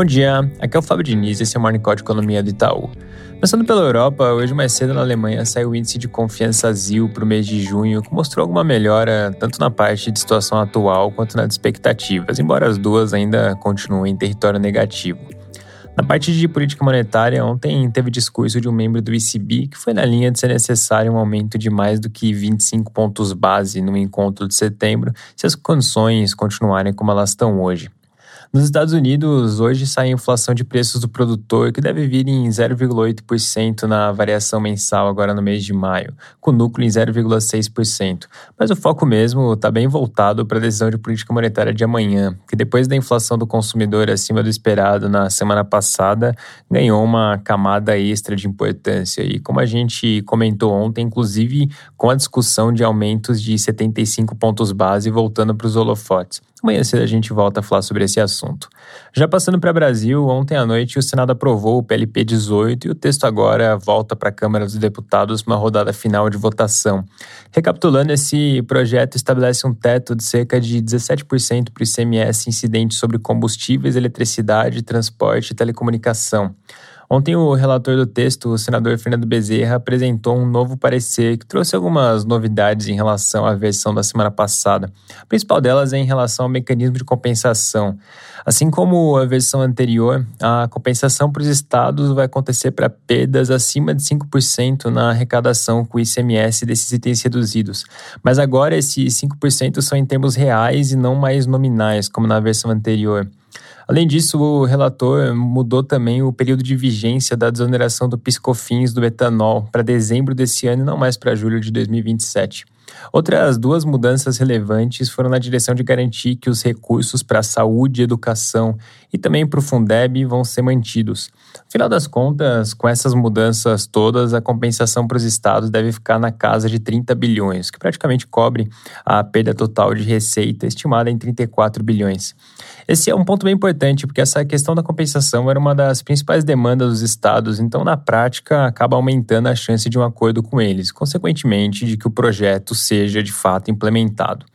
Bom dia, aqui é o Fábio Diniz e esse é o Morning Call de Economia do Itaú. Começando pela Europa, hoje mais cedo na Alemanha saiu o índice de confiança ZIL para o mês de junho, que mostrou alguma melhora tanto na parte de situação atual quanto nas expectativas, embora as duas ainda continuem em território negativo. Na parte de política monetária, ontem teve discurso de um membro do ECB que foi na linha de ser necessário um aumento de mais do que 25 pontos base no encontro de setembro, se as condições continuarem como elas estão hoje. Nos Estados Unidos, hoje sai a inflação de preços do produtor, que deve vir em 0,8% na variação mensal agora no mês de maio, com núcleo em 0,6%. Mas o foco mesmo está bem voltado para a decisão de política monetária de amanhã, que depois da inflação do consumidor acima do esperado na semana passada, ganhou uma camada extra de importância. E como a gente comentou ontem, inclusive com a discussão de aumentos de 75 pontos base voltando para os holofotes. Amanhã cedo a gente volta a falar sobre esse assunto. Já passando para Brasil, ontem à noite o Senado aprovou o PLP 18 e o texto agora volta para a Câmara dos Deputados uma rodada final de votação. Recapitulando, esse projeto estabelece um teto de cerca de 17% para o ICMS incidente sobre combustíveis, eletricidade, transporte e telecomunicação. Ontem, o relator do texto, o senador Fernando Bezerra, apresentou um novo parecer que trouxe algumas novidades em relação à versão da semana passada. A principal delas é em relação ao mecanismo de compensação. Assim como a versão anterior, a compensação para os estados vai acontecer para perdas acima de 5% na arrecadação com o ICMS desses itens reduzidos. Mas agora esses 5% são em termos reais e não mais nominais, como na versão anterior. Além disso, o relator mudou também o período de vigência da desoneração do piscofins do etanol para dezembro desse ano e não mais para julho de 2027. Outras duas mudanças relevantes foram na direção de garantir que os recursos para saúde, educação e também para o Fundeb vão ser mantidos. No final das contas, com essas mudanças todas, a compensação para os estados deve ficar na casa de 30 bilhões, que praticamente cobre a perda total de receita estimada em 34 bilhões. Esse é um ponto bem importante, porque essa questão da compensação era uma das principais demandas dos estados, então, na prática, acaba aumentando a chance de um acordo com eles, consequentemente, de que o projeto seja de fato implementado.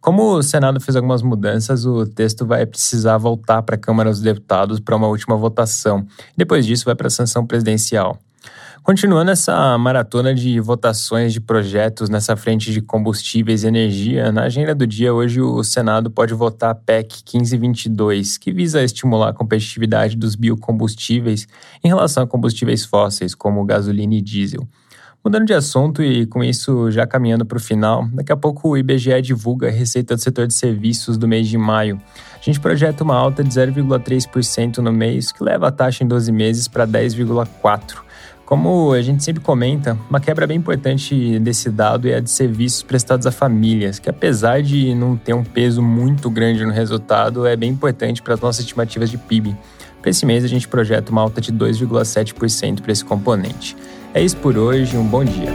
Como o Senado fez algumas mudanças, o texto vai precisar voltar para a Câmara dos Deputados para uma última votação. Depois disso, vai para a sanção presidencial. Continuando essa maratona de votações de projetos nessa frente de combustíveis e energia, na agenda do dia hoje o Senado pode votar a PEC 1522, que visa estimular a competitividade dos biocombustíveis em relação a combustíveis fósseis, como gasolina e diesel. Mudando de assunto e com isso já caminhando para o final, daqui a pouco o IBGE divulga a receita do setor de serviços do mês de maio. A gente projeta uma alta de 0,3% no mês, que leva a taxa em 12 meses para 10,4%. Como a gente sempre comenta, uma quebra bem importante desse dado é a de serviços prestados a famílias, que apesar de não ter um peso muito grande no resultado, é bem importante para as nossas estimativas de PIB. Para esse mês, a gente projeta uma alta de 2,7% para esse componente. É isso por hoje, um bom dia.